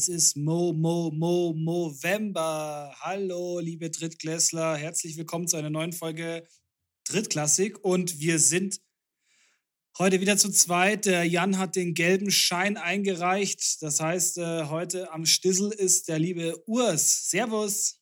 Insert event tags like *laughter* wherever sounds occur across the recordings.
Es ist Mo, Mo, Mo, Movember. Hallo, liebe Drittklässler. Herzlich willkommen zu einer neuen Folge Drittklassik. Und wir sind heute wieder zu zweit. Der Jan hat den gelben Schein eingereicht. Das heißt, äh, heute am Stissel ist der liebe Urs. Servus.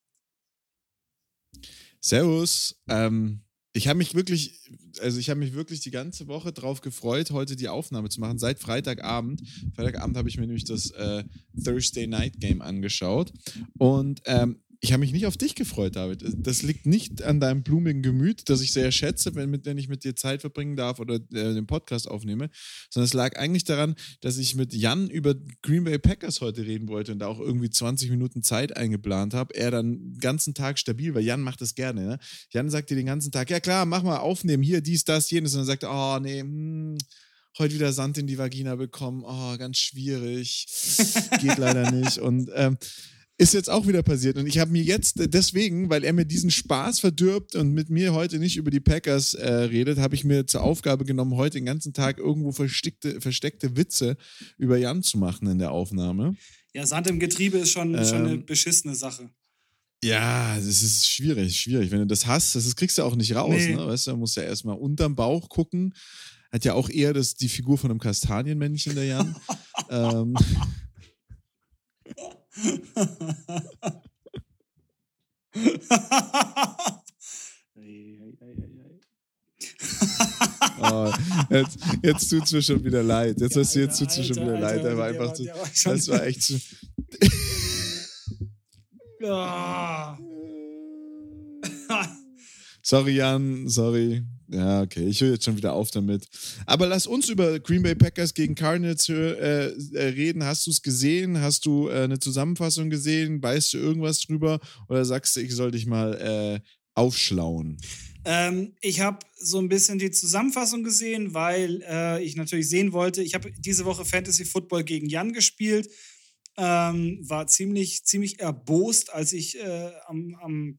Servus. Ähm, ich habe mich wirklich, also ich habe mich wirklich die ganze Woche darauf gefreut, heute die Aufnahme zu machen. Seit Freitagabend. Freitagabend habe ich mir nämlich das äh, Thursday Night Game angeschaut. Und ähm, ich habe mich nicht auf dich gefreut, David. Das liegt nicht an deinem blumigen Gemüt, das ich sehr schätze, wenn, wenn ich mit dir Zeit verbringen darf oder äh, den Podcast aufnehme, sondern es lag eigentlich daran, dass ich mit Jan über Green Bay Packers heute reden wollte und da auch irgendwie 20 Minuten Zeit eingeplant habe. Er dann den ganzen Tag stabil, weil Jan macht das gerne. Ne? Jan sagt dir den ganzen Tag, ja klar, mach mal aufnehmen, hier, dies, das, jenes. Und dann sagt er, oh nee, hm, heute wieder Sand in die Vagina bekommen, oh, ganz schwierig, geht leider nicht. Und ähm, ist jetzt auch wieder passiert. Und ich habe mir jetzt deswegen, weil er mir diesen Spaß verdirbt und mit mir heute nicht über die Packers äh, redet, habe ich mir zur Aufgabe genommen, heute den ganzen Tag irgendwo versteckte, versteckte Witze über Jan zu machen in der Aufnahme. Ja, Sand im Getriebe ist schon, ähm, schon eine beschissene Sache. Ja, das ist schwierig, schwierig. Wenn du das hast, das kriegst du auch nicht raus. Nee. Ne? Weißt du, musst ja erstmal unterm Bauch gucken. Hat ja auch eher das, die Figur von einem Kastanienmännchen, der Jan. *laughs* ähm, oh, jetzt, jetzt tut es mir schon wieder leid. Jetzt, ja, Alter, jetzt tut es mir schon wieder leid. Alter, war einfach zu, war das war echt zu. *laughs* sorry, Jan, sorry. Ja, okay, ich höre jetzt schon wieder auf damit. Aber lass uns über Green Bay Packers gegen Cardinals äh, äh, reden. Hast du es gesehen? Hast du äh, eine Zusammenfassung gesehen? Weißt du irgendwas drüber? Oder sagst du, ich soll dich mal äh, aufschlauen? Ähm, ich habe so ein bisschen die Zusammenfassung gesehen, weil äh, ich natürlich sehen wollte. Ich habe diese Woche Fantasy Football gegen Jan gespielt. Ähm, war ziemlich, ziemlich erbost, als ich äh, am, am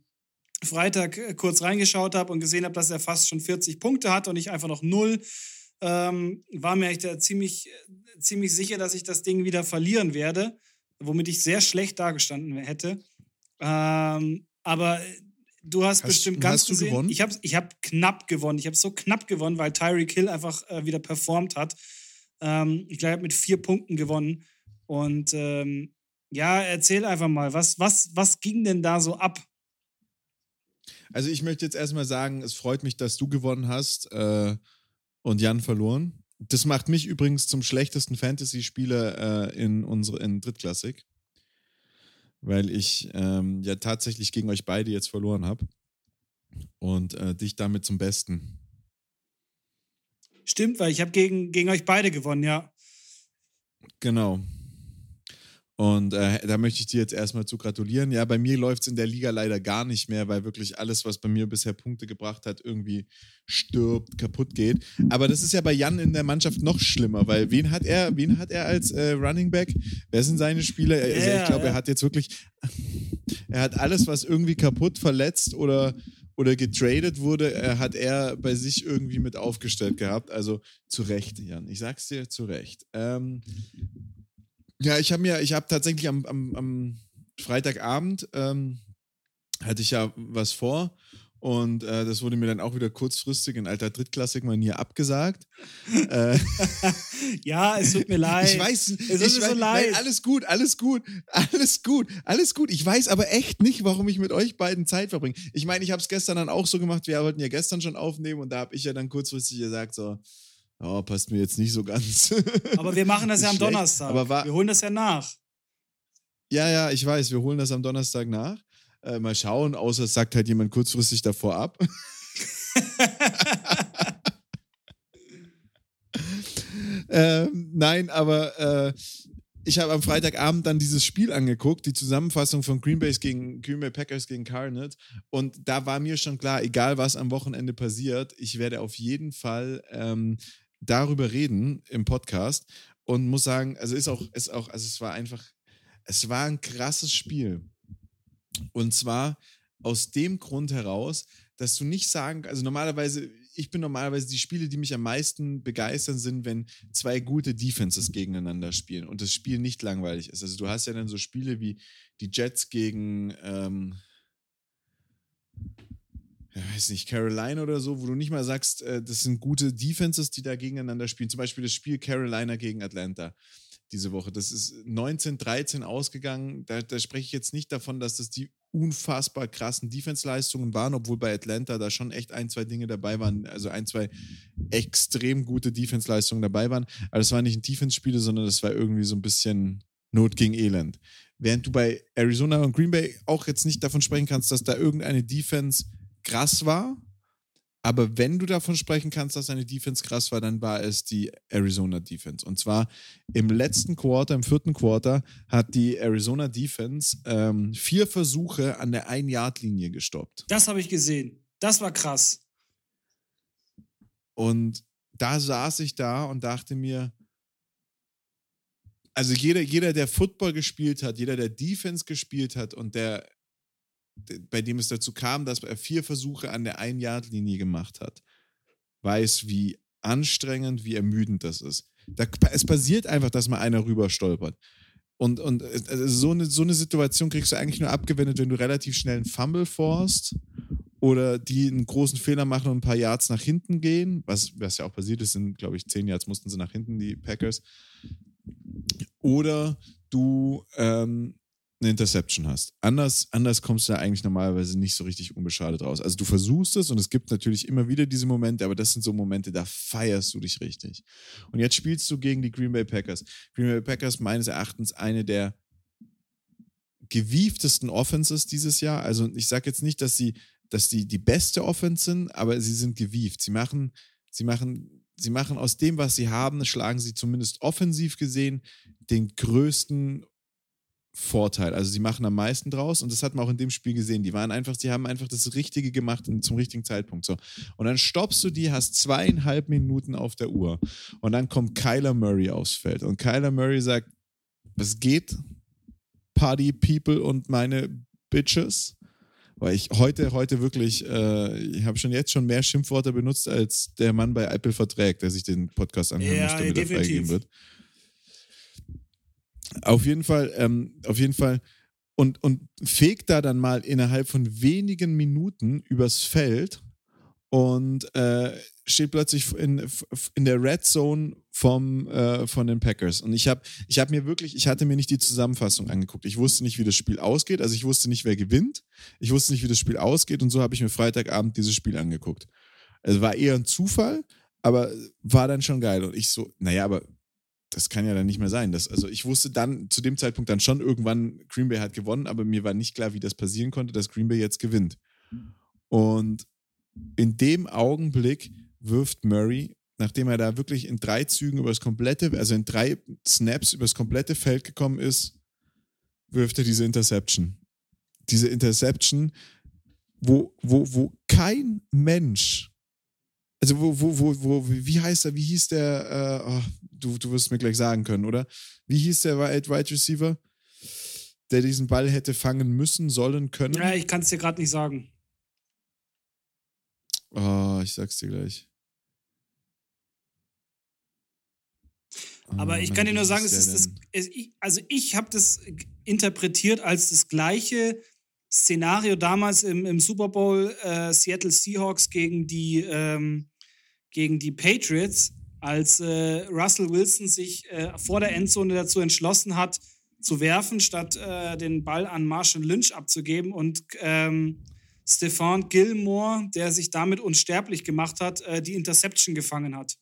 Freitag äh, kurz reingeschaut habe und gesehen habe, dass er fast schon 40 Punkte hat und ich einfach noch null, ähm, war mir echt ziemlich, äh, ziemlich sicher, dass ich das Ding wieder verlieren werde, womit ich sehr schlecht dagestanden hätte. Ähm, aber äh, du hast, hast bestimmt ganz hast gesehen. Gewonnen? Ich habe ich hab knapp gewonnen. Ich habe so knapp gewonnen, weil Tyreek Hill einfach äh, wieder performt hat. Ähm, ich glaube, ich habe mit vier Punkten gewonnen. Und ähm, ja, erzähl einfach mal, was, was, was ging denn da so ab? Also ich möchte jetzt erstmal sagen, es freut mich, dass du gewonnen hast äh, und Jan verloren. Das macht mich übrigens zum schlechtesten Fantasy-Spieler äh, in unsere in Drittklassik, weil ich ähm, ja tatsächlich gegen euch beide jetzt verloren habe und äh, dich damit zum Besten. Stimmt, weil ich habe gegen, gegen euch beide gewonnen, ja. Genau. Und äh, da möchte ich dir jetzt erstmal zu gratulieren. Ja, bei mir läuft es in der Liga leider gar nicht mehr, weil wirklich alles, was bei mir bisher Punkte gebracht hat, irgendwie stirbt, kaputt geht. Aber das ist ja bei Jan in der Mannschaft noch schlimmer, weil wen hat er, wen hat er als äh, Running Back? Wer sind seine Spieler? Also ich glaube, ja. er hat jetzt wirklich, er hat alles, was irgendwie kaputt, verletzt oder oder getradet wurde, er hat er bei sich irgendwie mit aufgestellt gehabt. Also zu Recht, Jan. Ich sag's dir zu Recht. Ähm, ja, ich habe mir, ich habe tatsächlich am, am, am Freitagabend ähm, hatte ich ja was vor und äh, das wurde mir dann auch wieder kurzfristig in alter Drittklassik-Manier abgesagt. *laughs* äh, ja, es tut mir *laughs* leid. Ich weiß, es ist mir so leid. Nein, alles gut, alles gut, alles gut, alles gut. Ich weiß aber echt nicht, warum ich mit euch beiden Zeit verbringe. Ich meine, ich habe es gestern dann auch so gemacht. Wir wollten ja gestern schon aufnehmen und da habe ich ja dann kurzfristig gesagt so, Oh, passt mir jetzt nicht so ganz. *laughs* Aber wir machen das ja am schlecht. Donnerstag. Aber war, wir holen das ja nach. Ja, ja, ich weiß, wir holen das am Donnerstag nach. Äh, mal schauen, außer es sagt halt jemand kurzfristig davor ab. *laughs* ähm, nein, aber äh, ich habe am Freitagabend dann dieses Spiel angeguckt, die Zusammenfassung von Green Bay gegen Green Bay Packers gegen Cardinals und da war mir schon klar, egal was am Wochenende passiert, ich werde auf jeden Fall ähm, darüber reden im Podcast und muss sagen, also ist auch, ist auch, also es war einfach, es war ein krasses Spiel. Und zwar aus dem Grund heraus, dass du nicht sagen, also normalerweise ich bin normalerweise die Spiele, die mich am meisten begeistern, sind, wenn zwei gute Defenses gegeneinander spielen und das Spiel nicht langweilig ist. Also du hast ja dann so Spiele wie die Jets gegen, ähm, weiß nicht, Carolina oder so, wo du nicht mal sagst, äh, das sind gute Defenses, die da gegeneinander spielen. Zum Beispiel das Spiel Carolina gegen Atlanta diese Woche. Das ist 19-13 ausgegangen. Da, da spreche ich jetzt nicht davon, dass das die unfassbar krassen Defense-Leistungen waren, obwohl bei Atlanta da schon echt ein, zwei Dinge dabei waren, also ein, zwei extrem gute Defense-Leistungen dabei waren. Aber das war nicht ein Defense-Spiel, sondern das war irgendwie so ein bisschen Not gegen Elend. Während du bei Arizona und Green Bay auch jetzt nicht davon sprechen kannst, dass da irgendeine Defense krass war, aber wenn du davon sprechen kannst, dass eine Defense krass war, dann war es die Arizona Defense. Und zwar im letzten Quarter, im vierten Quarter, hat die Arizona Defense ähm, vier Versuche an der Ein-Yard-Linie gestoppt. Das habe ich gesehen. Das war krass. Und da saß ich da und dachte mir, also jeder, jeder, der Football gespielt hat, jeder, der Defense gespielt hat und der bei dem es dazu kam, dass er vier Versuche an der Ein-Yard-Linie gemacht hat, weiß, wie anstrengend, wie ermüdend das ist. Da, es passiert einfach, dass mal einer rüber stolpert. Und, und also so, eine, so eine Situation kriegst du eigentlich nur abgewendet, wenn du relativ schnell einen Fumble forst oder die einen großen Fehler machen und ein paar Yards nach hinten gehen, was, was ja auch passiert ist, sind, glaube ich, zehn Yards mussten sie nach hinten, die Packers. Oder du ähm, eine Interception hast. Anders, anders kommst du da eigentlich normalerweise nicht so richtig unbeschadet raus. Also du versuchst es und es gibt natürlich immer wieder diese Momente, aber das sind so Momente, da feierst du dich richtig. Und jetzt spielst du gegen die Green Bay Packers. Green Bay Packers meines Erachtens eine der gewieftesten Offenses dieses Jahr. Also ich sage jetzt nicht, dass sie, dass die die beste Offense sind, aber sie sind gewieft. Sie machen, sie machen, sie machen aus dem, was sie haben, schlagen sie zumindest offensiv gesehen den größten Vorteil. Also sie machen am meisten draus und das hat man auch in dem Spiel gesehen. Die waren einfach, sie haben einfach das Richtige gemacht zum richtigen Zeitpunkt. So. Und dann stoppst du die, hast zweieinhalb Minuten auf der Uhr und dann kommt Kyler Murray aufs Feld und Kyler Murray sagt, was geht? Party People und meine Bitches. Weil ich heute, heute wirklich, äh, ich habe schon jetzt schon mehr Schimpfworte benutzt, als der Mann bei Apple verträgt, der sich den Podcast anhören ja, möchte, damit er freigegeben wird. Auf jeden Fall, ähm, auf jeden Fall. Und, und fegt da dann mal innerhalb von wenigen Minuten übers Feld und äh, steht plötzlich in, in der Red Zone vom, äh, von den Packers. Und ich habe ich hab mir wirklich, ich hatte mir nicht die Zusammenfassung angeguckt. Ich wusste nicht, wie das Spiel ausgeht. Also ich wusste nicht, wer gewinnt. Ich wusste nicht, wie das Spiel ausgeht. Und so habe ich mir Freitagabend dieses Spiel angeguckt. Es war eher ein Zufall, aber war dann schon geil. Und ich so, naja, aber das kann ja dann nicht mehr sein. Das, also ich wusste dann zu dem Zeitpunkt dann schon irgendwann, Green Bay hat gewonnen, aber mir war nicht klar, wie das passieren konnte, dass Green Bay jetzt gewinnt. Und in dem Augenblick wirft Murray, nachdem er da wirklich in drei Zügen über das komplette, also in drei Snaps über das komplette Feld gekommen ist, wirft er diese Interception. Diese Interception, wo, wo, wo kein Mensch also wo, wo, wo, wo, wie heißt er, wie hieß der, äh, oh, du, du wirst mir gleich sagen können, oder? Wie hieß der Wide Receiver, der diesen Ball hätte fangen müssen, sollen, können? Ja, ich kann es dir gerade nicht sagen. Oh, ich sag's dir gleich. Aber oh, ich kann dir nur sagen, es ist das, es, also ich habe das interpretiert als das gleiche Szenario damals im, im Super Bowl äh, Seattle Seahawks gegen die, ähm, gegen die Patriots, als äh, Russell Wilson sich äh, vor der Endzone dazu entschlossen hat, zu werfen, statt äh, den Ball an Marshall Lynch abzugeben und ähm, Stefan Gilmore, der sich damit unsterblich gemacht hat, äh, die Interception gefangen hat.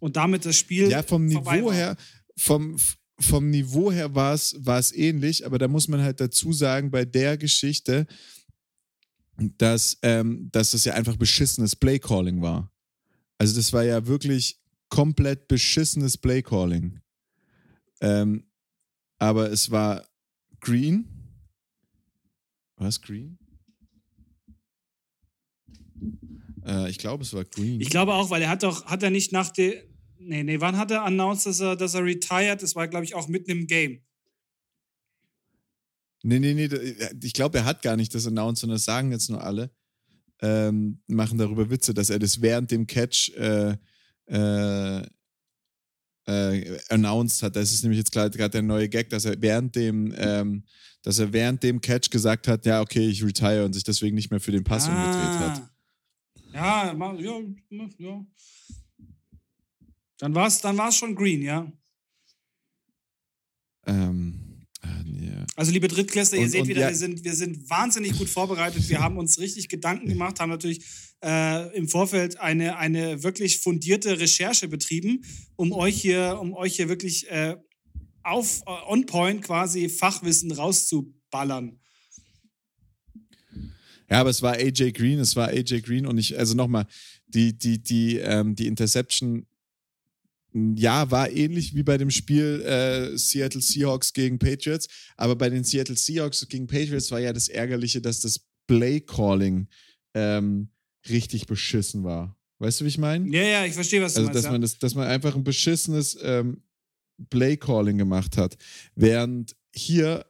Und damit das Spiel. Ja, vom Niveau her, vom, vom Niveau her war es, war es ähnlich, aber da muss man halt dazu sagen, bei der Geschichte, dass, ähm, dass das ja einfach beschissenes Playcalling war. Also das war ja wirklich komplett beschissenes Playcalling. Ähm, aber es war Green. Was Green? Äh, ich glaube, es war Green. Ich glaube auch, weil er hat doch, hat er nicht nach der, Nee, nee, wann hat er announced, dass er, dass er retired? Das war, glaube ich, auch mitten im Game. Nee, nee, nee, ich glaube, er hat gar nicht das announced, sondern das sagen jetzt nur alle. Ähm, machen darüber Witze, dass er das während dem Catch äh, äh, äh, announced hat. Das ist nämlich jetzt gerade der neue Gag, dass er während dem, ähm, dass er während dem Catch gesagt hat, ja, okay, ich retire und sich deswegen nicht mehr für den Pass ah. umgedreht hat. Ja, ja, ja. Dann war es dann war's schon green, ja. Ähm. Also, liebe Drittklässler, ihr und, seht und wieder, ja. wir, sind, wir sind wahnsinnig gut vorbereitet. Wir haben uns richtig Gedanken gemacht, haben natürlich äh, im Vorfeld eine, eine wirklich fundierte Recherche betrieben, um euch hier, um euch hier wirklich äh, auf äh, on point quasi Fachwissen rauszuballern. Ja, aber es war AJ Green, es war AJ Green und ich, also nochmal, die, die, die, ähm, die Interception ja, war ähnlich wie bei dem Spiel äh, Seattle Seahawks gegen Patriots. Aber bei den Seattle Seahawks gegen Patriots war ja das Ärgerliche, dass das Play-Calling ähm, richtig beschissen war. Weißt du, wie ich meine? Ja, ja, ich verstehe, was du also, meinst. Dass man, das, dass man einfach ein beschissenes ähm, Play-Calling gemacht hat. Während hier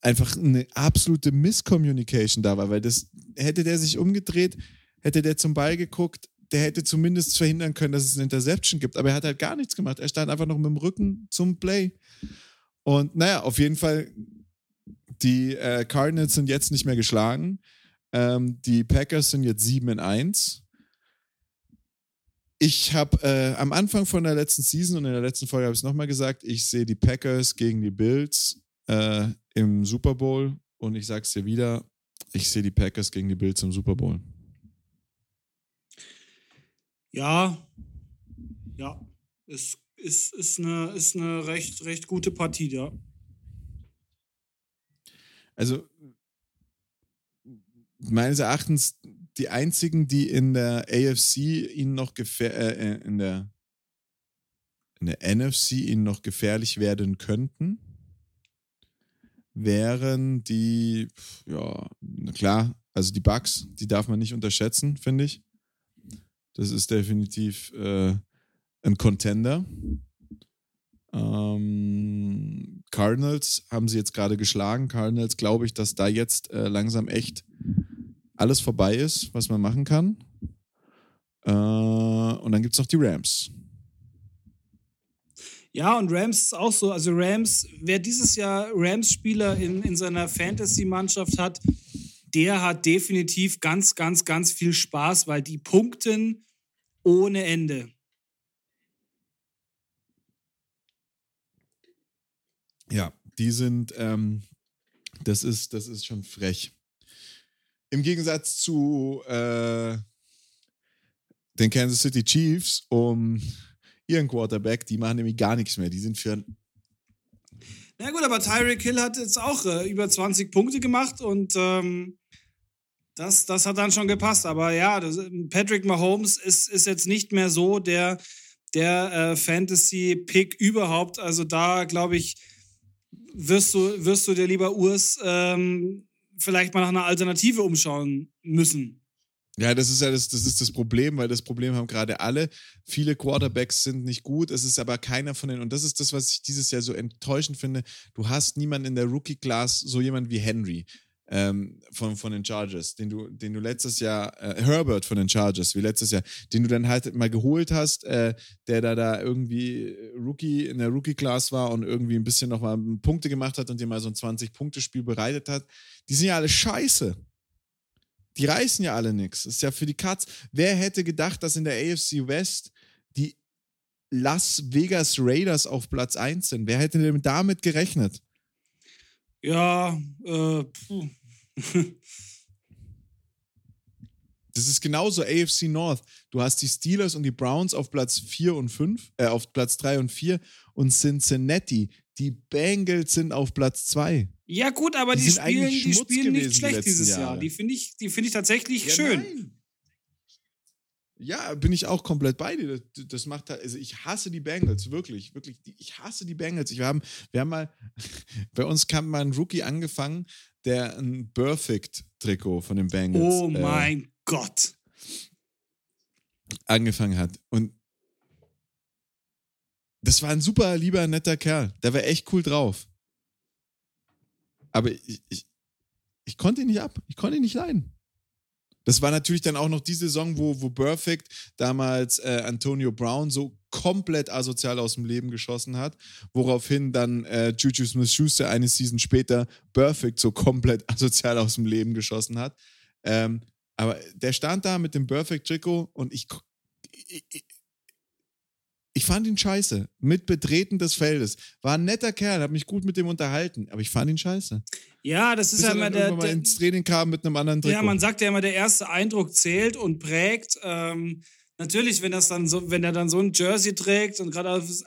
einfach eine absolute Misscommunication da war, weil das hätte der sich umgedreht, hätte der zum Ball geguckt, der hätte zumindest verhindern können, dass es eine Interception gibt. Aber er hat halt gar nichts gemacht. Er stand einfach noch mit dem Rücken zum Play. Und naja, auf jeden Fall, die äh, Cardinals sind jetzt nicht mehr geschlagen. Ähm, die Packers sind jetzt 7 in 1. Ich habe äh, am Anfang von der letzten Season und in der letzten Folge habe ich es nochmal gesagt, ich sehe die Packers gegen die Bills äh, im Super Bowl und ich sage es dir wieder, ich sehe die Packers gegen die Bills im Super Bowl. Ja, ja, es ist, ist, eine, ist eine recht, recht gute Partie, ja. Also, meines Erachtens die einzigen, die in der AFC ihnen noch gefähr äh, äh in der in der NFC ihnen noch gefährlich werden könnten, wären die, ja, klar, also die Bugs, die darf man nicht unterschätzen, finde ich. Das ist definitiv äh, ein Contender. Ähm, Cardinals haben sie jetzt gerade geschlagen. Cardinals glaube ich, dass da jetzt äh, langsam echt alles vorbei ist, was man machen kann. Äh, und dann gibt es noch die Rams. Ja, und Rams ist auch so. Also Rams, wer dieses Jahr Rams-Spieler in, in seiner Fantasy-Mannschaft hat, der hat definitiv ganz, ganz, ganz viel Spaß, weil die punkten ohne Ende. Ja, die sind, ähm, das ist, das ist schon frech. Im Gegensatz zu äh, den Kansas City Chiefs um ihren Quarterback, die machen nämlich gar nichts mehr. Die sind für na gut, aber Tyreek Hill hat jetzt auch äh, über 20 Punkte gemacht und ähm, das, das hat dann schon gepasst. Aber ja, Patrick Mahomes ist, ist jetzt nicht mehr so der, der äh, Fantasy-Pick überhaupt. Also da, glaube ich, wirst du, wirst du dir lieber Urs ähm, vielleicht mal nach einer Alternative umschauen müssen. Ja, das ist ja das, das ist das Problem, weil das Problem haben gerade alle. Viele Quarterbacks sind nicht gut, es ist aber keiner von denen, und das ist das, was ich dieses Jahr so enttäuschend finde. Du hast niemanden in der Rookie-Class, so jemand wie Henry ähm, von, von den Chargers, den du, den du letztes Jahr, äh, Herbert von den Chargers, wie letztes Jahr, den du dann halt mal geholt hast, äh, der da da irgendwie Rookie in der Rookie-Class war und irgendwie ein bisschen nochmal Punkte gemacht hat und dir mal so ein 20-Punkte-Spiel bereitet hat. Die sind ja alle scheiße. Die reißen ja alle nichts. Ist ja für die Cuts. Wer hätte gedacht, dass in der AFC West die Las Vegas Raiders auf Platz 1 sind? Wer hätte denn damit gerechnet? Ja, äh, puh. Das ist genauso AFC North. Du hast die Steelers und die Browns auf Platz 4 und 5, äh, auf Platz 3 und 4 und Cincinnati. Die Bengals sind auf Platz 2. Ja, gut, aber die, die spielen, die spielen nicht schlecht dieses Jahre. Jahr. Die finde ich, find ich tatsächlich ja, schön. Nein. Ja, bin ich auch komplett bei dir. Das, das macht halt, also ich hasse die Bengals, wirklich, wirklich. Ich hasse die Bengals. Wir haben, wir haben mal, *laughs* bei uns kam mal ein Rookie angefangen, der ein Perfect-Trikot von den Bengals. Oh äh, mein äh, Gott. Angefangen hat. Und das war ein super lieber, netter Kerl. Der war echt cool drauf. Aber ich, ich, ich konnte ihn nicht ab. Ich konnte ihn nicht leiden. Das war natürlich dann auch noch die Saison, wo, wo Perfect damals äh, Antonio Brown so komplett asozial aus dem Leben geschossen hat, woraufhin dann äh, Juju Smith-Schuster eine Season später Perfect so komplett *laughs* asozial aus dem Leben geschossen hat. Ähm, aber der stand da mit dem Perfect-Trikot und ich, ich, ich fand ihn scheiße. Mit Betreten des Feldes. War ein netter Kerl, habe mich gut mit dem unterhalten, aber ich fand ihn scheiße. Ja, das ist ja er immer der. irgendwann mal ins Training kam mit einem anderen Trikot. ja, man sagt ja immer, der erste Eindruck zählt und prägt. Ähm, natürlich, wenn das dann so, wenn er dann so ein Jersey trägt und gerade auf-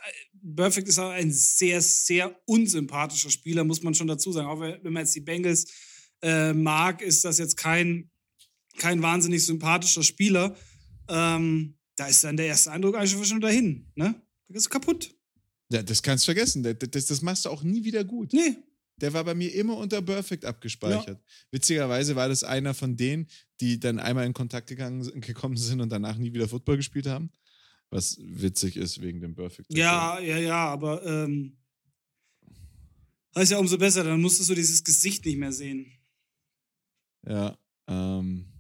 Perfect ist auch ein sehr, sehr unsympathischer Spieler, muss man schon dazu sagen. Auch wenn wenn man jetzt die Bengals äh, mag, ist das jetzt kein, kein wahnsinnig sympathischer Spieler. Ähm, da ist dann der erste Eindruck eigentlich schon dahin. Ne? Da ist kaputt. ja, das kannst du vergessen. Das, das, das machst du auch nie wieder gut. Nee. Der war bei mir immer unter Perfect abgespeichert. Witzigerweise war das einer von denen, die dann einmal in Kontakt gegangen, gekommen sind und danach nie wieder Football gespielt haben. Was witzig ist wegen dem Perfect. Ja, ja, ja, aber ähm, das ist ja umso besser, dann musstest du dieses Gesicht nicht mehr sehen. Ja. Ähm,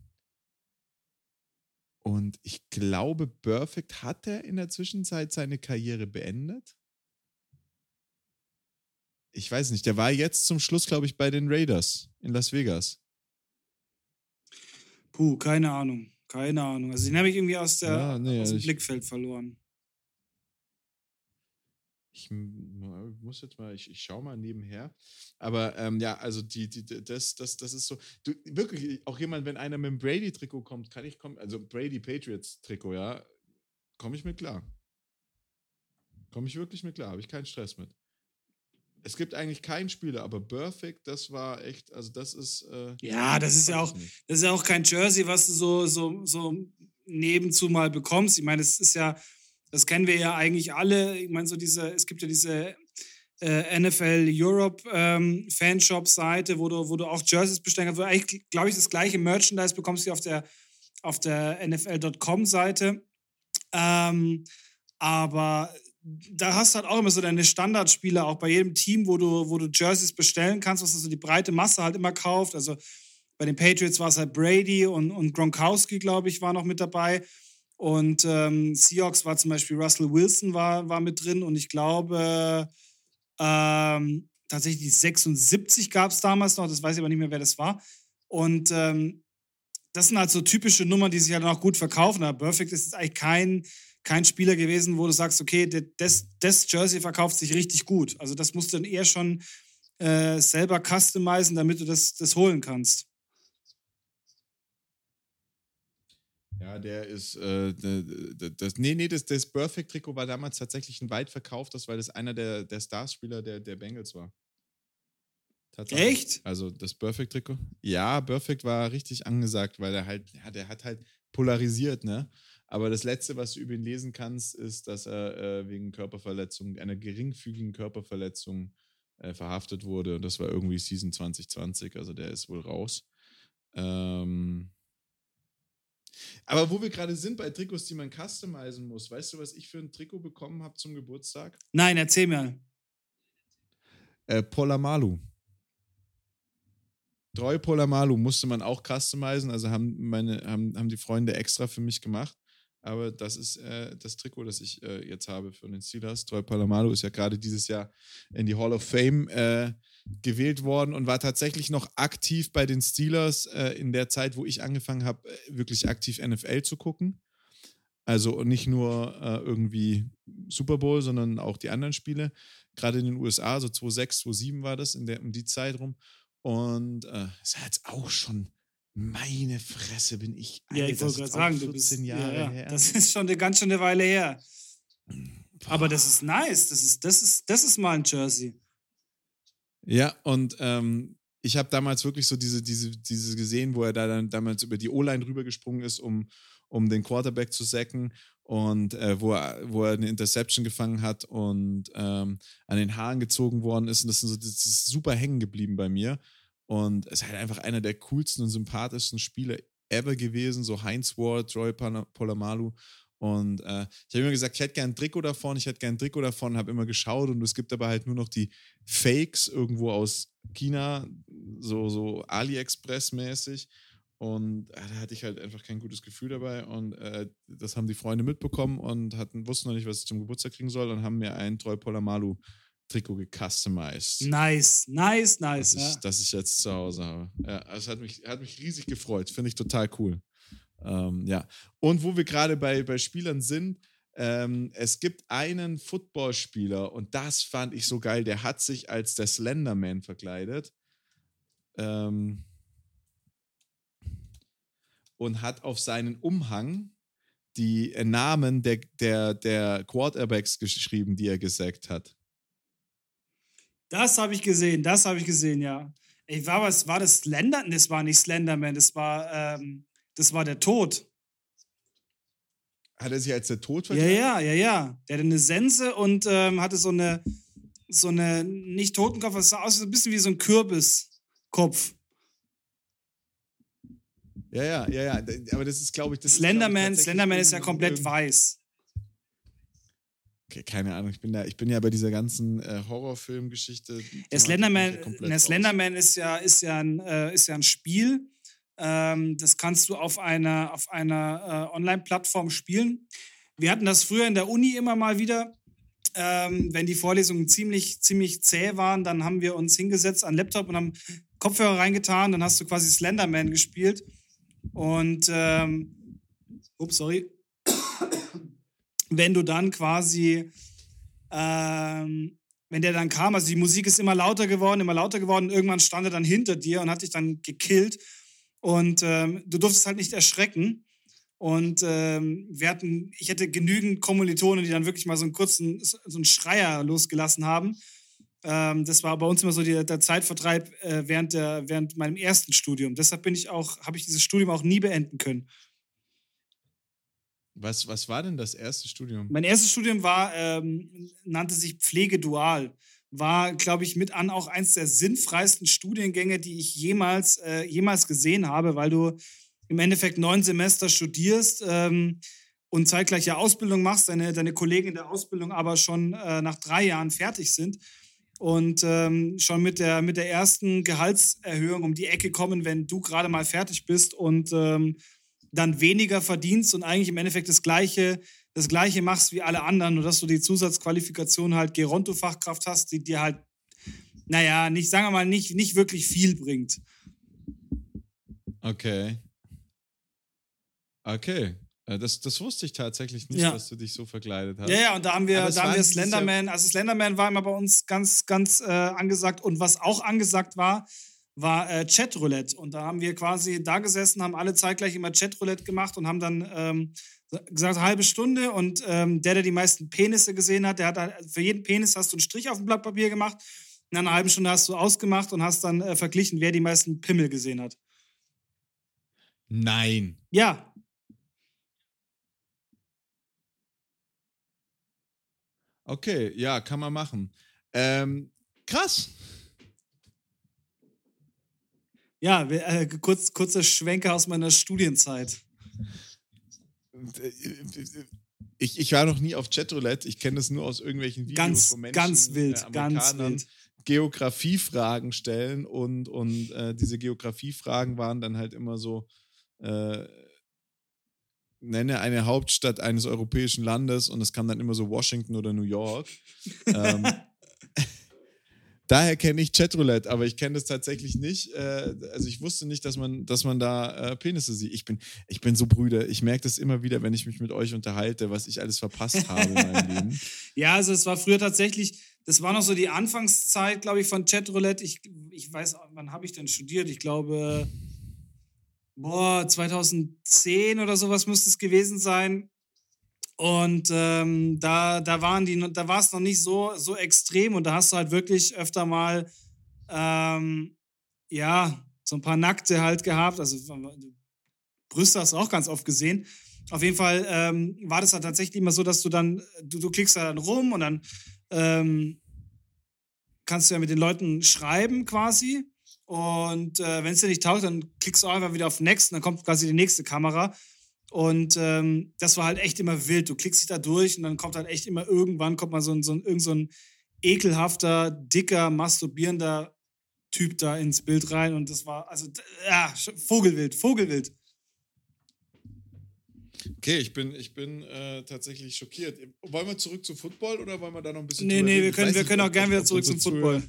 und ich glaube, Perfect hat er in der Zwischenzeit seine Karriere beendet. Ich weiß nicht, der war jetzt zum Schluss, glaube ich, bei den Raiders in Las Vegas. Puh, keine Ahnung. Keine Ahnung. Also den habe ich irgendwie aus, der, Ja, nee, aus dem ich- Blickfeld verloren. Ich muss jetzt mal, ich, ich schaue mal nebenher. Aber ähm, ja, also die, die, das, das, das ist so. Du, wirklich, auch jemand, wenn einer mit dem Brady-Trikot kommt, kann ich kommen, also Brady Patriots-Trikot, ja, komme ich mit klar. Komme ich wirklich mit klar, habe ich keinen Stress mit. Es gibt eigentlich keinen Spieler, aber Perfect, das war echt, also das ist. Äh, Ja, das ist ja auch, nicht. das ist ja auch kein Jersey, was du so, so, so nebenzu mal bekommst. Ich meine, es ist ja, das kennen wir ja eigentlich alle. Ich meine, so diese, es gibt ja diese äh, NFL Europe ähm, Fanshop-Seite, wo du, wo du auch Jerseys bestellen kannst, wo du eigentlich, glaube ich, das gleiche Merchandise bekommst wie auf der, auf der NFL.com-Seite. Ähm, aber da hast du halt auch immer so deine Standardspieler, auch bei jedem Team, wo du, wo du Jerseys bestellen kannst, was also die breite Masse halt immer kauft. Also bei den Patriots war es halt Brady und, und Gronkowski, glaube ich, war noch mit dabei. Und ähm, Seahawks war zum Beispiel Russell Wilson war, war mit drin und ich glaube, ähm, tatsächlich die 76 gab es damals noch, das weiß ich aber nicht mehr, wer das war. Und ähm, das sind halt so typische Nummern, die sich halt auch gut verkaufen. Aber Perfect ist eigentlich kein, kein Spieler gewesen, wo du sagst, okay, das, das Jersey verkauft sich richtig gut. Also das musst du dann eher schon äh, selber customizen, damit du das, das holen kannst. Ja, der ist, äh, das, nee, nee, das, das Perfect-Trikot war damals tatsächlich ein weit verkauftes, weil das einer der, der Starspieler der, der Bengals war. Echt? Also das Perfect-Trikot? Ja, Perfect war richtig angesagt, weil er halt, ja, der hat halt polarisiert, ne? Aber das Letzte, was du über ihn lesen kannst, ist, dass er äh, wegen Körperverletzung, einer geringfügigen Körperverletzung äh, verhaftet wurde. Und das war irgendwie Season 2020, also der ist wohl raus. Ähm, aber wo wir gerade sind bei Trikots, die man customizen muss, weißt du, was ich für ein Trikot bekommen habe zum Geburtstag? Nein, erzähl mir. Äh, Polamalu. Treu Polamalu musste man auch customizen, also haben, meine, haben, haben die Freunde extra für mich gemacht. Aber das ist äh, das Trikot, das ich äh, jetzt habe für den Steelers. Treu Polamalu ist ja gerade dieses Jahr in die Hall of Fame äh, gewählt worden und war tatsächlich noch aktiv bei den Steelers äh, in der Zeit, wo ich angefangen habe, äh, wirklich aktiv NFL zu gucken. Also nicht nur äh, irgendwie Super Bowl, sondern auch die anderen Spiele. Gerade in den USA, so 2006, 2007 war das, in der, um die Zeit rum. Und äh, ist ja jetzt auch schon, meine Fresse, bin ich Ja, alt, ich das wollte gerade sagen, du bist. 14 Jahre ja, ja. her. Das ist schon eine ganz schöne Weile her. Aber das ist nice. Das ist, das ist, das ist mal ein Jersey. Ja, und ähm, ich habe damals wirklich so diese, diese, diese gesehen, wo er da dann damals über die O-Line rübergesprungen ist, um, um den Quarterback zu sacken und äh, wo, er, wo er eine Interception gefangen hat und ähm, an den Haaren gezogen worden ist. Und das, so, das ist super hängen geblieben bei mir. Und es ist halt einfach einer der coolsten und sympathischsten Spieler ever gewesen. So Heinz Ward, Troy Polamalu. Und äh, ich habe immer gesagt, ich hätte gern ein Trikot davon, ich hätte gern ein Trikot davon, habe immer geschaut und es gibt aber halt nur noch die Fakes irgendwo aus China, so, so AliExpress-mäßig. Und äh, da hatte ich halt einfach kein gutes Gefühl dabei. Und äh, das haben die Freunde mitbekommen und hatten, wussten noch nicht, was ich zum Geburtstag kriegen soll und haben mir ein Treu Polamalu Trikot gecustomized. Nice, nice, nice. Das, ja. ich, das ich jetzt zu Hause habe. Ja, es hat mich, hat mich riesig gefreut. Finde ich total cool. Ähm, ja. Und wo wir gerade bei, bei Spielern sind, ähm, es gibt einen Footballspieler und das fand ich so geil, der hat sich als der Slenderman verkleidet. Ähm, und hat auf seinen Umhang die äh, Namen der, der, der Quarterbacks geschrieben, die er gesackt hat. Das habe ich gesehen, das habe ich gesehen, ja. Ich war was, war das Slender? Das war nicht Slenderman, das war, ähm, das war der Tod. Hat er sich als der Tod verkleidet? Ja, ja, ja, ja. Der hatte eine Sense und ähm, hatte so eine, so eine, nicht Totenkopf, es sah aus so ein bisschen wie so ein Kürbiskopf. Ja, ja, ja, ja. Aber das ist, glaube ich, das Slenderman, ist, ich, Slenderman ist ja komplett weiß. Okay, keine Ahnung, ich bin, da, ich bin ja bei dieser ganzen äh, Horrorfilm-Geschichte. Ja, Slenderman, ja Slenderman ist ja, ist, ja ein, äh, ist ja ein Spiel. Ähm, das kannst du auf einer, auf einer äh, Online-Plattform spielen. Wir hatten das früher in der Uni immer mal wieder. Ähm, wenn die Vorlesungen ziemlich, ziemlich zäh waren, dann haben wir uns hingesetzt an Laptop und haben Kopfhörer reingetan. Dann hast du quasi Slenderman gespielt. Und, ähm, ups, sorry. Wenn du dann quasi, ähm, wenn der dann kam, also die Musik ist immer lauter geworden, immer lauter geworden, irgendwann stand er dann hinter dir und hat dich dann gekillt. Und ähm, du durftest halt nicht erschrecken. Und ähm, wir hatten, ich hätte genügend Kommilitonen, die dann wirklich mal so einen kurzen, so einen Schreier losgelassen haben. Ähm, das war bei uns immer so die, der Zeitvertreib äh, während, der, während meinem ersten Studium. Deshalb bin ich auch, habe ich dieses Studium auch nie beenden können. Was, was war denn das erste Studium? Mein erstes Studium war, ähm, nannte sich Pflegedual. War, glaube ich, mit an auch eins der sinnfreisten Studiengänge, die ich jemals, äh, jemals gesehen habe, weil du im Endeffekt neun Semester studierst ähm, und zeitgleich ja Ausbildung machst, deine, deine Kollegen in der Ausbildung aber schon äh, nach drei Jahren fertig sind und ähm, schon mit der, mit der ersten Gehaltserhöhung um die Ecke kommen, wenn du gerade mal fertig bist und ähm, dann weniger verdienst und eigentlich im Endeffekt das Gleiche, das Gleiche machst wie alle anderen, nur dass du die Zusatzqualifikation halt Geronto-Fachkraft hast, die dir halt, naja, nicht, sagen wir mal, nicht, nicht wirklich viel bringt. Okay. Okay. Äh, das, das wusste ich tatsächlich nicht, ja. dass du dich so verkleidet hast. Ja, ja, und da haben wir, da haben wir Slenderman. Also Slenderman war immer bei uns ganz, ganz äh, angesagt. Und was auch angesagt war, war äh, Chatroulette. Und da haben wir quasi da gesessen, haben alle zeitgleich immer Chatroulette gemacht und haben dann ähm, gesagt, halbe Stunde. Und ähm, der, der die meisten Penisse gesehen hat, der hat halt, für jeden Penis hast du einen Strich auf dem Blatt Papier gemacht. In einer halben Stunde hast du ausgemacht und hast dann äh, verglichen, wer die meisten Pimmel gesehen hat. Nein. Ja, Okay, ja, kann man machen. Ähm, krass. Ja, äh, kurz, kurzer Schwenker aus meiner Studienzeit. Ich, ich war noch nie auf Chatroulette. Ich kenne das nur aus irgendwelchen Videos ganz, von Menschen, ganz wild, äh, ganz wild. Geografiefragen stellen und, und äh, diese Geografiefragen waren dann halt immer so, äh, nenne eine Hauptstadt eines europäischen Landes und es kam dann immer so Washington oder New York. *laughs* ähm, daher kenne ich Chatroulette, aber ich kenne das tatsächlich nicht. Äh, also ich wusste nicht, dass man, dass man da äh, Penisse sieht. Ich bin, ich bin so Brüder. Ich merke das immer wieder, wenn ich mich mit euch unterhalte, was ich alles verpasst *laughs* habe in meinem Leben. Ja, also es war früher tatsächlich, das war noch so die Anfangszeit, glaube ich, von Chatroulette. Ich, ich weiß, wann habe ich denn studiert? Ich glaube boah, 2010 oder sowas müsste es gewesen sein. Und ähm, da, da waren die, da war es noch nicht so, so extrem und da hast du halt wirklich öfter mal ähm, ja, so ein paar Nackte halt gehabt. Also Brüste hast du auch ganz oft gesehen. Auf jeden Fall ähm, war das halt tatsächlich immer so, dass du dann, du, du klickst da dann rum und dann ähm, kannst du ja mit den Leuten schreiben quasi. Und äh, wenn es dir nicht taugt, dann klickst du einfach wieder auf Next und dann kommt quasi die nächste Kamera. Und ähm, das war halt echt immer wild. Du klickst dich da durch und dann kommt halt echt immer irgendwann kommt mal so ein, so ein, irgend so ein ekelhafter, dicker, masturbierender Typ da ins Bild rein und das war, also, ja, Vogelwild, Vogelwild. Okay, ich bin, ich bin äh, tatsächlich schockiert. Wollen wir zurück zu Football oder wollen wir da noch ein bisschen Nee, nee, wir können, wir können auch gerne wieder zurück zum Football.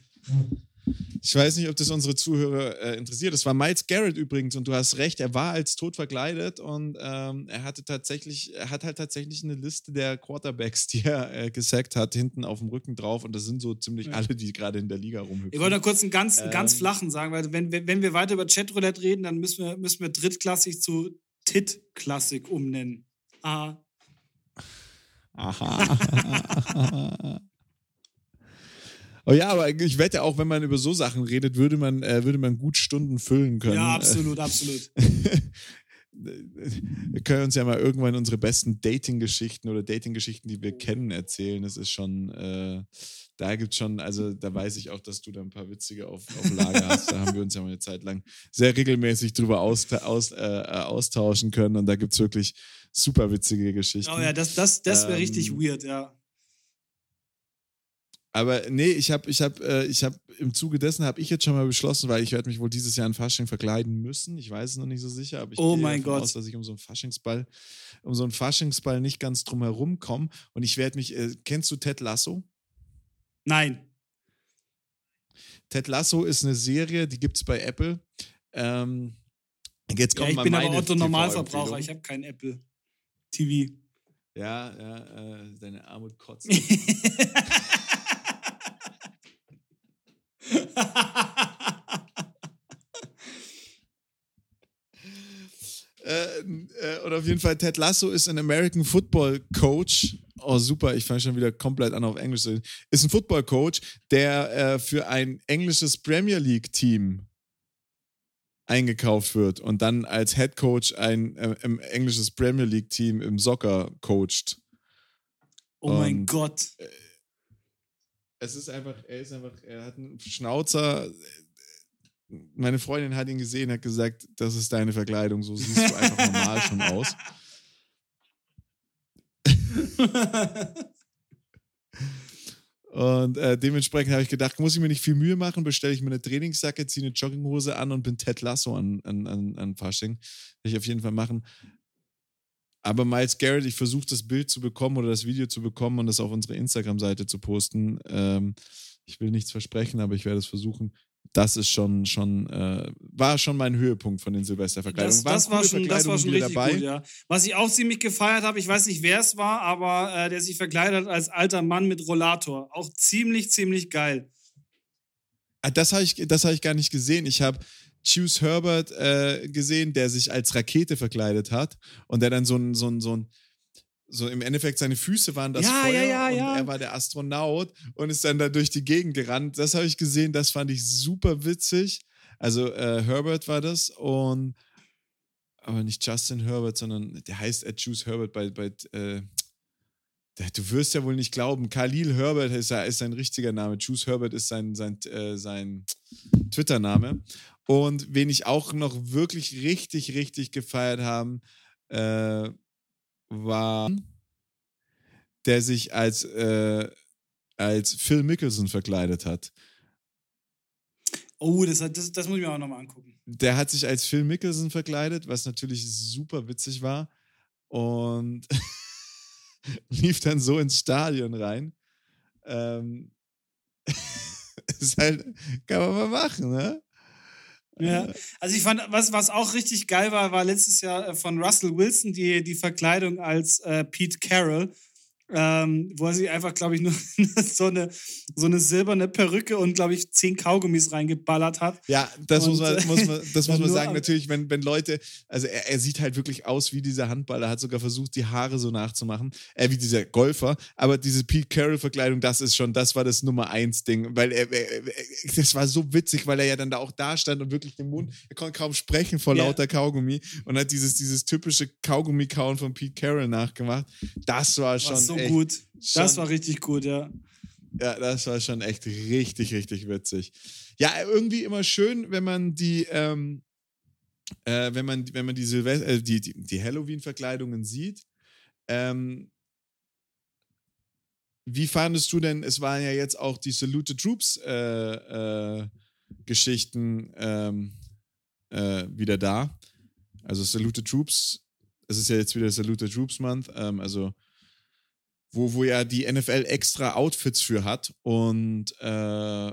Ich weiß nicht, ob das unsere Zuhörer äh, interessiert. Das war Miles Garrett übrigens und du hast recht, er war als tot verkleidet und ähm, er hatte tatsächlich, er hat halt tatsächlich eine Liste der Quarterbacks, die er äh, gesackt hat, hinten auf dem Rücken drauf und das sind so ziemlich ja. alle, die gerade in der Liga rumhüpfen. Ich wollte noch kurz einen ganz, ähm, ganz flachen sagen, weil wenn, wenn wir weiter über Chatroulette reden, dann müssen wir, müssen wir drittklassig zu Tit-Klassik umnennen. Aha. Aha. *laughs* Oh ja, aber ich wette auch, wenn man über so Sachen redet, würde man, äh, würde man gut Stunden füllen können. Ja, absolut, absolut. *laughs* wir können uns ja mal irgendwann unsere besten Dating-Geschichten oder Dating-Geschichten, die wir kennen, erzählen. Das ist schon, äh, da gibt es schon, also da weiß ich auch, dass du da ein paar witzige auf, auf Lager hast. Da haben wir uns ja mal eine Zeit lang sehr regelmäßig drüber aus, aus, äh, austauschen können und da gibt es wirklich super witzige Geschichten. Oh ja, das, das, das wäre ähm, richtig weird, ja. Aber nee, ich habe ich hab, äh, ich hab, im Zuge dessen habe ich jetzt schon mal beschlossen, weil ich werde mich wohl dieses Jahr in Fasching verkleiden müssen. Ich weiß es noch nicht so sicher, aber ich oh gehe mein davon aus, dass ich um so einen Faschingsball, um so einen Faschingsball nicht ganz drum herum komme. Und ich werde mich, äh, kennst du Ted Lasso? Nein. Ted Lasso ist eine Serie, die gibt es bei Apple. Ähm, jetzt kommt ja, ich bin aber Otto Normalverbraucher, ich habe kein Apple TV. Ja, ja, äh, deine Armut kotzt. *laughs* *laughs* Äh, äh, und auf jeden Fall, Ted Lasso ist ein American Football Coach. Oh, super, ich fange schon wieder komplett an auf Englisch. Ist ein Football Coach, der äh, für ein englisches Premier League Team eingekauft wird und dann als Head Coach ein äh, englisches Premier League Team im Soccer coacht. Oh und, mein Gott. Es ist einfach, er ist einfach, er hat einen Schnauzer. Meine Freundin hat ihn gesehen, hat gesagt, das ist deine Verkleidung, so siehst du einfach normal schon aus. Und äh, dementsprechend habe ich gedacht, muss ich mir nicht viel Mühe machen, bestelle ich mir eine Trainingsjacke, ziehe eine Jogginghose an und bin Ted Lasso an, an, an, an Fasching. Will ich auf jeden Fall machen. Aber Miles Garrett, ich versuche das Bild zu bekommen oder das Video zu bekommen und das auf unsere Instagram-Seite zu posten. Ähm, ich will nichts versprechen, aber ich werde es versuchen. Das ist schon, schon, äh, war schon mein Höhepunkt von den Silvesterverkleidungen. Das, das, war schon, das war schon richtig dabei. gut, ja. Was ich auch ziemlich gefeiert habe, ich weiß nicht, wer es war, aber äh, der sich verkleidet hat als alter Mann mit Rollator. Auch ziemlich, ziemlich geil. Ah, das habe ich, hab ich gar nicht gesehen. Ich habe Choose Herbert äh, gesehen, der sich als Rakete verkleidet hat und der dann so ein, so ein, so ein so im Endeffekt seine Füße waren das ja, Feuer ja, ja, und er war der Astronaut und ist dann da durch die Gegend gerannt. Das habe ich gesehen, das fand ich super witzig. Also äh, Herbert war das und aber nicht Justin Herbert, sondern der heißt Ed Herbert bei, bei äh, du wirst ja wohl nicht glauben, Khalil Herbert ist, ist sein richtiger Name. Choose Herbert ist sein, sein, äh, sein Twitter-Name. Und wen ich auch noch wirklich richtig, richtig gefeiert haben, äh, war, der sich als, äh, als Phil Mickelson verkleidet hat. Oh, das, das, das muss ich mir auch nochmal angucken. Der hat sich als Phil Mickelson verkleidet, was natürlich super witzig war. Und *laughs* *laughs* lief dann so ins Stadion rein. Ähm, *laughs* ist halt, kann man mal machen, ne? Ja, also ich fand, was, was auch richtig geil war, war letztes Jahr äh, von Russell Wilson die, die Verkleidung als äh, Pete Carroll ähm, wo er sich einfach, glaube ich, nur *laughs* so eine, so eine silberne Perücke und, glaube ich, zehn Kaugummis reingeballert hat. Ja, das und, muss man, *laughs* muss man, das muss man sagen. Natürlich, wenn, wenn Leute, also er, er sieht halt wirklich aus wie dieser Handballer, hat sogar versucht, die Haare so nachzumachen, äh, wie dieser Golfer. Aber diese Pete Carroll-Verkleidung, das ist schon, das war das Nummer eins Ding, weil er, er, das war so witzig, weil er ja dann da auch da stand und wirklich den Mund, er konnte kaum sprechen vor yeah. lauter Kaugummi und hat dieses, dieses typische Kaugummi-Kauen von Pete Carroll nachgemacht. Das war schon. Was so echt, gut. Das war richtig gut, ja. Ja, das war schon echt richtig, richtig witzig. Ja, irgendwie immer schön, wenn man die, ähm, äh, wenn man, wenn man die, Silvester, äh, die, die, die Halloween-Verkleidungen sieht. Ähm, wie fandest du denn, es waren ja jetzt auch die Salute Troops äh, äh, Geschichten ähm, äh, wieder da. Also Salute Troops, es ist ja jetzt wieder Salute Troops Month, ähm, also wo, wo ja die NFL extra Outfits für hat und äh,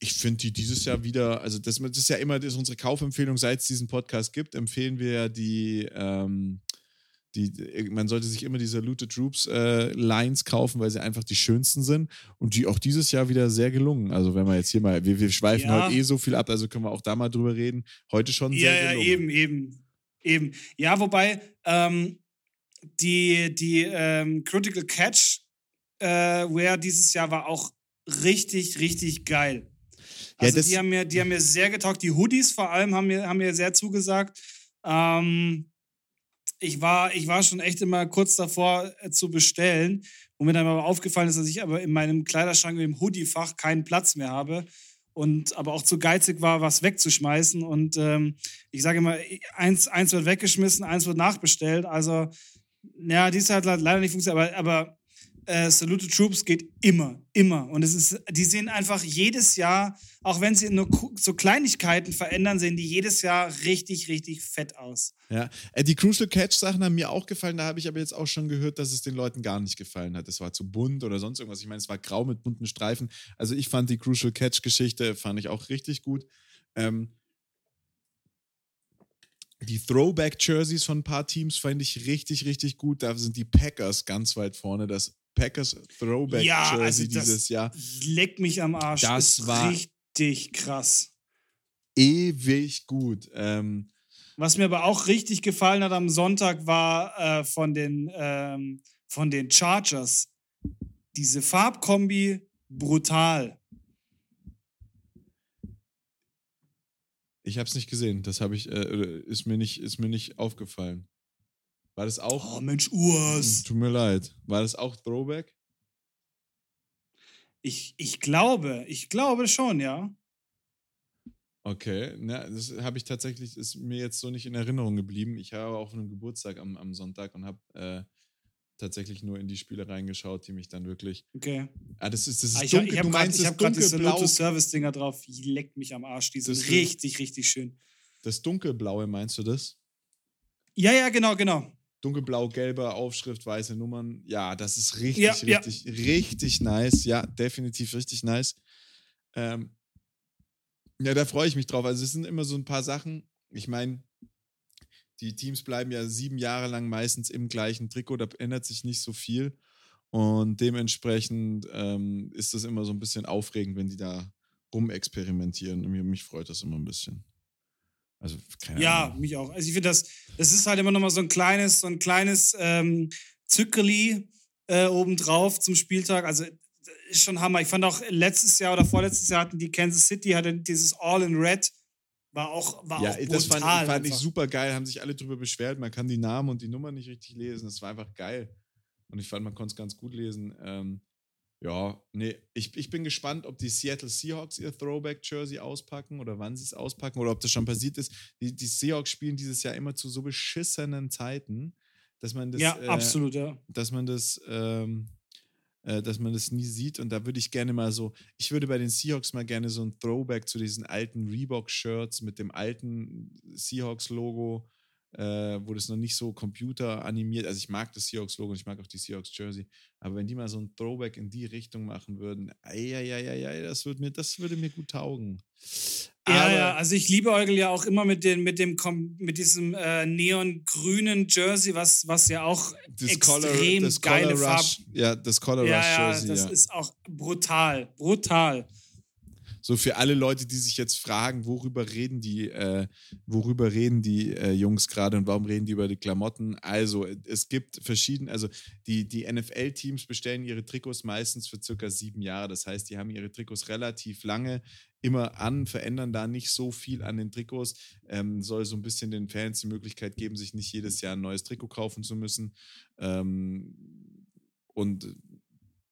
ich finde die dieses Jahr wieder, also das, das ist ja immer das unsere Kaufempfehlung, seit es diesen Podcast gibt, empfehlen wir ja die, ähm, die, man sollte sich immer diese Looted Troops äh, Lines kaufen, weil sie einfach die schönsten sind und die auch dieses Jahr wieder sehr gelungen. Also wenn wir jetzt hier mal, wir, wir schweifen ja. heute eh so viel ab, also können wir auch da mal drüber reden. Heute schon ja, sehr gelungen. Ja, eben, eben, eben. Ja, wobei ähm, die, die ähm, Critical Catch äh, Ware dieses Jahr war auch richtig, richtig geil. Also ja, die, haben mir, die haben mir sehr getaugt. Die Hoodies vor allem haben mir, haben mir sehr zugesagt. Ähm, ich, war, ich war schon echt immer kurz davor äh, zu bestellen, wo mir dann aber aufgefallen ist, dass ich aber in meinem Kleiderschrank im Hoodie-Fach keinen Platz mehr habe und aber auch zu geizig war, was wegzuschmeißen. Und ähm, ich sage immer, eins, eins wird weggeschmissen, eins wird nachbestellt. Also, ja, dies hat leider nicht funktioniert, aber, aber äh, Salute Troops geht immer, immer. Und es ist, die sehen einfach jedes Jahr, auch wenn sie nur so Kleinigkeiten verändern, sehen die jedes Jahr richtig, richtig fett aus. Ja, äh, die Crucial Catch Sachen haben mir auch gefallen. Da habe ich aber jetzt auch schon gehört, dass es den Leuten gar nicht gefallen hat. Es war zu bunt oder sonst irgendwas. Ich meine, es war grau mit bunten Streifen. Also ich fand die Crucial Catch Geschichte fand ich auch richtig gut. Ähm, die Throwback-Jerseys von ein paar Teams fand ich richtig, richtig gut. Da sind die Packers ganz weit vorne. Das Packers Throwback ja, Jersey also dieses Jahr. Leck mich am Arsch. Das ist war richtig krass. Ewig gut. Ähm, Was mir aber auch richtig gefallen hat am Sonntag war äh, von, den, ähm, von den Chargers. Diese Farbkombi brutal. Ich habe es nicht gesehen. Das habe ich äh, ist mir nicht ist mir nicht aufgefallen. War das auch? Oh Mensch, Urs. Hm, tut mir leid. War das auch Throwback? Ich, ich glaube, ich glaube schon, ja. Okay, na, das habe ich tatsächlich, ist mir jetzt so nicht in Erinnerung geblieben. Ich habe auch einen Geburtstag am, am Sonntag und habe äh, tatsächlich nur in die Spiele reingeschaut, die mich dann wirklich. Okay. Ah, das ist, das ist ah, ich, dunkel. Ich du meinst, ich habe gerade diese Lotus Service Dinger drauf. Die leckt mich am Arsch. Die sind das richtig, richtig schön. Das dunkelblaue meinst du das? Ja, ja, genau, genau dunkelblau-gelbe Aufschrift, weiße Nummern. Ja, das ist richtig, ja, richtig, ja. richtig nice. Ja, definitiv richtig nice. Ähm, ja, da freue ich mich drauf. Also es sind immer so ein paar Sachen. Ich meine, die Teams bleiben ja sieben Jahre lang meistens im gleichen Trikot, da ändert sich nicht so viel. Und dementsprechend ähm, ist das immer so ein bisschen aufregend, wenn die da rumexperimentieren. Und mich freut das immer ein bisschen. Also, keine ja, Ahnung. mich auch. Also ich finde, das, das ist halt immer noch mal so ein kleines, so ein kleines ähm, Zückerli äh, obendrauf zum Spieltag. Also ist schon Hammer. Ich fand auch letztes Jahr oder vorletztes Jahr hatten die Kansas City hatte dieses All in Red. War auch, war ja, auch brutal. das fand, fand ich super geil. Haben sich alle drüber beschwert. Man kann die Namen und die Nummer nicht richtig lesen. Das war einfach geil. Und ich fand, man konnte es ganz gut lesen. Ähm, ja, nee, ich, ich bin gespannt, ob die Seattle Seahawks ihr Throwback-Jersey auspacken oder wann sie es auspacken oder ob das schon passiert ist. Die, die Seahawks spielen dieses Jahr immer zu so beschissenen Zeiten, dass man das. Ja, äh, absolut, ja. Dass man das. Ähm, äh, dass man das nie sieht und da würde ich gerne mal so, ich würde bei den Seahawks mal gerne so ein Throwback zu diesen alten Reebok-Shirts mit dem alten Seahawks-Logo äh, wo das noch nicht so computeranimiert, also ich mag das Seahawks-Logo und ich mag auch die Seahawks-Jersey, aber wenn die mal so ein Throwback in die Richtung machen würden, ei, das, würde mir, das würde mir gut taugen. Ja, ja, also ich liebe Eugel ja auch immer mit, den, mit, dem, mit diesem äh, neongrünen Jersey, was, was ja auch das extrem Color, geile Farbe. Ja, das Color ja, Rush Jersey. Ja, das ja. ist auch brutal, brutal so für alle Leute, die sich jetzt fragen, worüber reden die, äh, worüber reden die äh, Jungs gerade und warum reden die über die Klamotten? Also es gibt verschiedene, also die, die NFL-Teams bestellen ihre Trikots meistens für circa sieben Jahre. Das heißt, die haben ihre Trikots relativ lange immer an, verändern da nicht so viel an den Trikots. Ähm, soll so ein bisschen den Fans die Möglichkeit geben, sich nicht jedes Jahr ein neues Trikot kaufen zu müssen. Ähm, und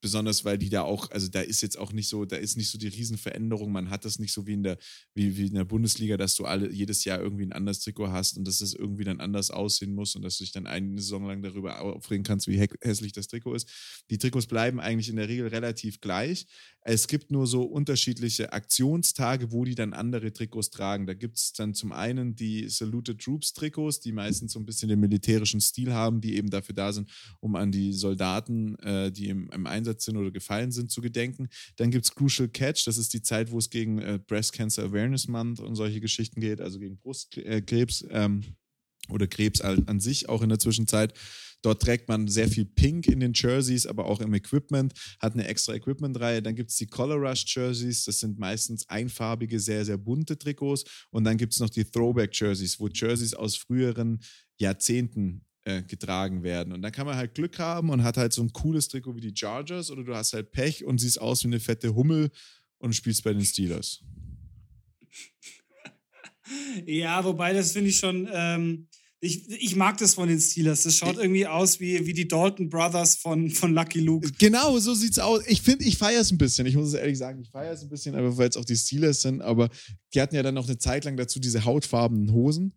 besonders weil die da auch, also da ist jetzt auch nicht so, da ist nicht so die Riesenveränderung. Man hat das nicht so wie in der, wie, wie in der Bundesliga, dass du alle jedes Jahr irgendwie ein anderes Trikot hast und dass es irgendwie dann anders aussehen muss und dass du dich dann eine Saison lang darüber aufregen kannst, wie hässlich das Trikot ist. Die Trikots bleiben eigentlich in der Regel relativ gleich. Es gibt nur so unterschiedliche Aktionstage, wo die dann andere Trikots tragen. Da gibt es dann zum einen die Saluted Troops Trikots, die meistens so ein bisschen den militärischen Stil haben, die eben dafür da sind, um an die Soldaten, äh, die im, im Einsatz sind oder gefallen sind, zu gedenken. Dann gibt es Crucial Catch, das ist die Zeit, wo es gegen äh, Breast Cancer Awareness Month und solche Geschichten geht, also gegen Brustkrebs ähm, oder Krebs an, an sich auch in der Zwischenzeit. Dort trägt man sehr viel Pink in den Jerseys, aber auch im Equipment, hat eine extra Equipment-Reihe. Dann gibt es die Color Rush Jerseys, das sind meistens einfarbige, sehr, sehr bunte Trikots. Und dann gibt es noch die Throwback Jerseys, wo Jerseys aus früheren Jahrzehnten äh, getragen werden. Und dann kann man halt Glück haben und hat halt so ein cooles Trikot wie die Chargers oder du hast halt Pech und siehst aus wie eine fette Hummel und spielst bei den Steelers. *laughs* Ja, wobei das finde ich schon. Ähm, ich, ich mag das von den Steelers. Das schaut irgendwie aus wie, wie die Dalton Brothers von, von Lucky Luke. Genau, so sieht's aus. Ich finde, ich feiere es ein bisschen. Ich muss es ehrlich sagen, ich feiere es ein bisschen, aber weil es auch die Steelers sind. Aber die hatten ja dann noch eine Zeit lang dazu diese hautfarbenen Hosen.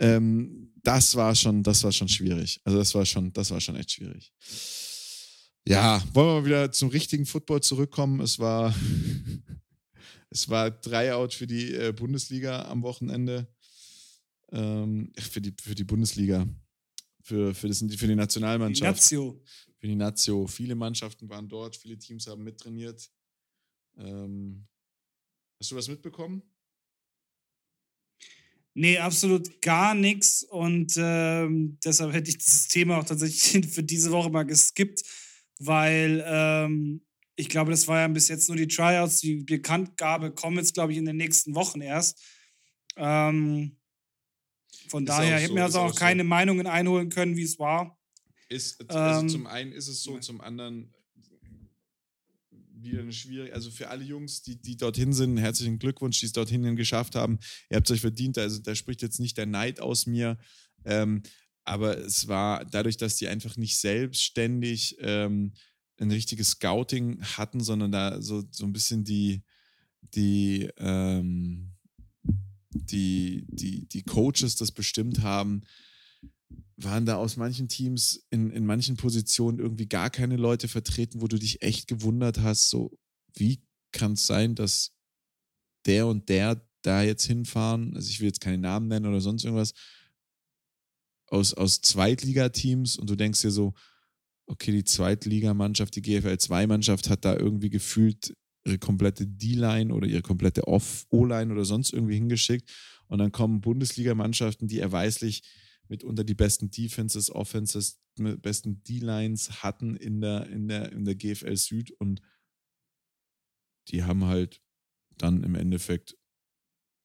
Ähm, das war schon, das war schon schwierig. Also das war schon, das war schon echt schwierig. Ja, wollen wir mal wieder zum richtigen Football zurückkommen. Es war, *laughs* es war Tryout für die äh, Bundesliga am Wochenende. Ähm, für, die, für die Bundesliga. Für, für, das, für die Nationalmannschaft. Die Nazio. Für die Nazio. Viele Mannschaften waren dort, viele Teams haben mittrainiert. Ähm, hast du was mitbekommen? Nee, absolut gar nichts. Und ähm, deshalb hätte ich dieses Thema auch tatsächlich *laughs* für diese Woche mal geskippt, weil ähm, ich glaube, das war ja bis jetzt nur die Tryouts. Die Bekanntgabe kommen jetzt, glaube ich, in den nächsten Wochen erst. Ähm, von ist daher hätte so, mir also auch, auch keine so. Meinungen einholen können, wie es war. Ist, also ähm, zum einen ist es so, zum anderen wieder eine schwierige, also für alle Jungs, die, die dorthin sind, herzlichen Glückwunsch, die es dorthin geschafft haben. Ihr habt es euch verdient, also da spricht jetzt nicht der Neid aus mir. Ähm, aber es war dadurch, dass die einfach nicht selbstständig ähm, ein richtiges Scouting hatten, sondern da so, so ein bisschen die, die, ähm, die, die, die Coaches das bestimmt haben, waren da aus manchen Teams in, in manchen Positionen irgendwie gar keine Leute vertreten, wo du dich echt gewundert hast, so wie kann es sein, dass der und der da jetzt hinfahren, also ich will jetzt keine Namen nennen oder sonst irgendwas, aus, aus Zweitligateams und du denkst dir so, okay, die Zweitligamannschaft, die GFL-2-Mannschaft hat da irgendwie gefühlt ihre komplette D-Line oder ihre komplette O-Line oder sonst irgendwie hingeschickt und dann kommen Bundesligamannschaften, die erweislich mitunter die besten Defenses, Offenses, besten D-Lines hatten in der, in, der, in der GFL Süd und die haben halt dann im Endeffekt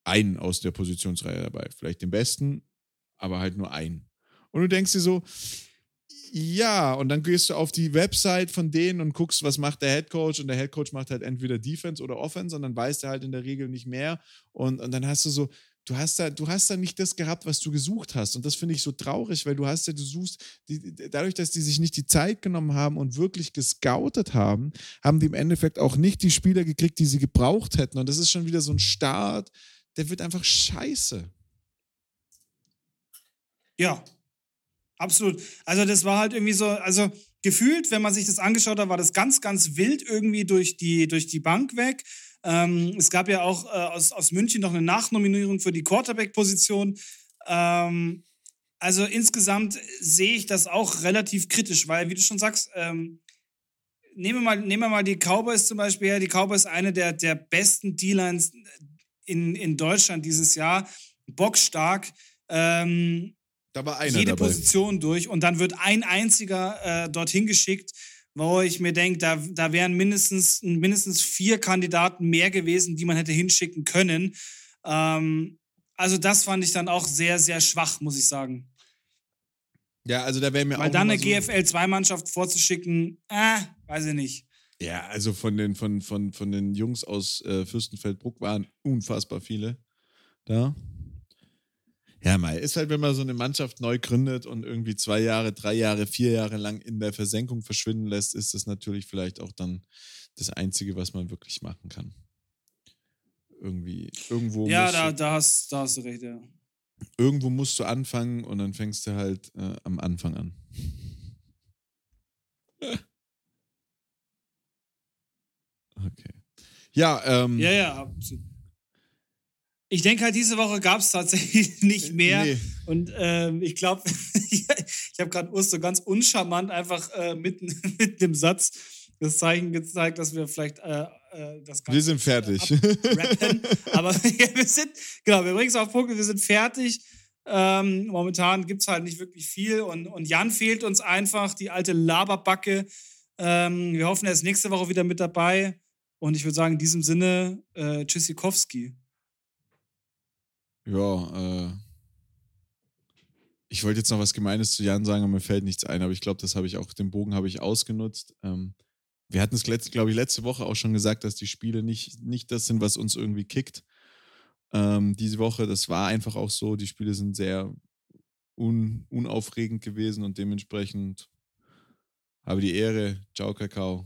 einen aus der Positionsreihe dabei. Vielleicht den besten, aber halt nur einen. Und du denkst dir so, ja, und dann gehst du auf die Website von denen und guckst, was macht der Head Coach und der Head Coach macht halt entweder Defense oder Offense und dann weiß er halt in der Regel nicht mehr und, und dann hast du so, du hast da, du hast da nicht das gehabt, was du gesucht hast. Und das finde ich so traurig, weil du hast ja, du suchst, die, dadurch, dass die sich nicht die Zeit genommen haben und wirklich gescoutet haben, haben die im Endeffekt auch nicht die Spieler gekriegt, die sie gebraucht hätten. Und das ist schon wieder so ein Start, der wird einfach scheiße. Ja, absolut. Also das war halt irgendwie so, also gefühlt, wenn man sich das angeschaut hat, war das ganz, ganz wild irgendwie durch die, durch die Bank weg. Ähm, es gab ja auch äh, aus, aus München noch eine Nachnominierung für die Quarterback-Position. Ähm, also insgesamt sehe ich das auch relativ kritisch, weil, wie du schon sagst, ähm, nehmen, wir mal, nehmen wir mal die Cowboys zum Beispiel her. Die Cowboys eine der, der besten D-Lines in, in Deutschland dieses Jahr. Bockstark. Ähm, da war einer jede dabei. Position durch und dann wird ein einziger äh, dorthin geschickt wo ich mir denke, da, da wären mindestens, mindestens vier Kandidaten mehr gewesen, die man hätte hinschicken können. Ähm, also das fand ich dann auch sehr, sehr schwach, muss ich sagen. Ja, also da wäre mir Weil auch. Weil dann eine so GFL-2-Mannschaft vorzuschicken, äh, weiß ich nicht. Ja, also von den, von, von, von den Jungs aus äh, Fürstenfeldbruck waren unfassbar viele da. Ja, mal ist halt, wenn man so eine Mannschaft neu gründet und irgendwie zwei Jahre, drei Jahre, vier Jahre lang in der Versenkung verschwinden lässt, ist das natürlich vielleicht auch dann das Einzige, was man wirklich machen kann. Irgendwie, irgendwo. Ja, da, da, hast, da hast du recht, ja. Irgendwo musst du anfangen und dann fängst du halt äh, am Anfang an. *laughs* okay. Ja, ähm. Ja, ja, absolut. Ich denke halt, diese Woche gab es tatsächlich *laughs* nicht mehr. Nee. Und ähm, ich glaube, *laughs* ich habe gerade Urs so ganz uncharmant einfach äh, mitten, *laughs* mitten im Satz das Zeichen gezeigt, dass wir vielleicht äh, äh, das Ganze. Wir sind fertig. Rappen. Aber ja, wir sind, genau, wir bringen es auf Punkt, wir sind fertig. Ähm, momentan gibt es halt nicht wirklich viel und, und Jan fehlt uns einfach, die alte Laberbacke. Ähm, wir hoffen, er ist nächste Woche wieder mit dabei. Und ich würde sagen, in diesem Sinne, äh, Tschüssikowski. Ja, äh, ich wollte jetzt noch was Gemeines zu Jan sagen, aber mir fällt nichts ein, aber ich glaube, das habe ich auch, den Bogen habe ich ausgenutzt. Ähm, wir hatten es, glaube ich, letzte Woche auch schon gesagt, dass die Spiele nicht, nicht das sind, was uns irgendwie kickt. Ähm, diese Woche, das war einfach auch so. Die Spiele sind sehr un, unaufregend gewesen und dementsprechend habe die Ehre. Ciao, Kakao.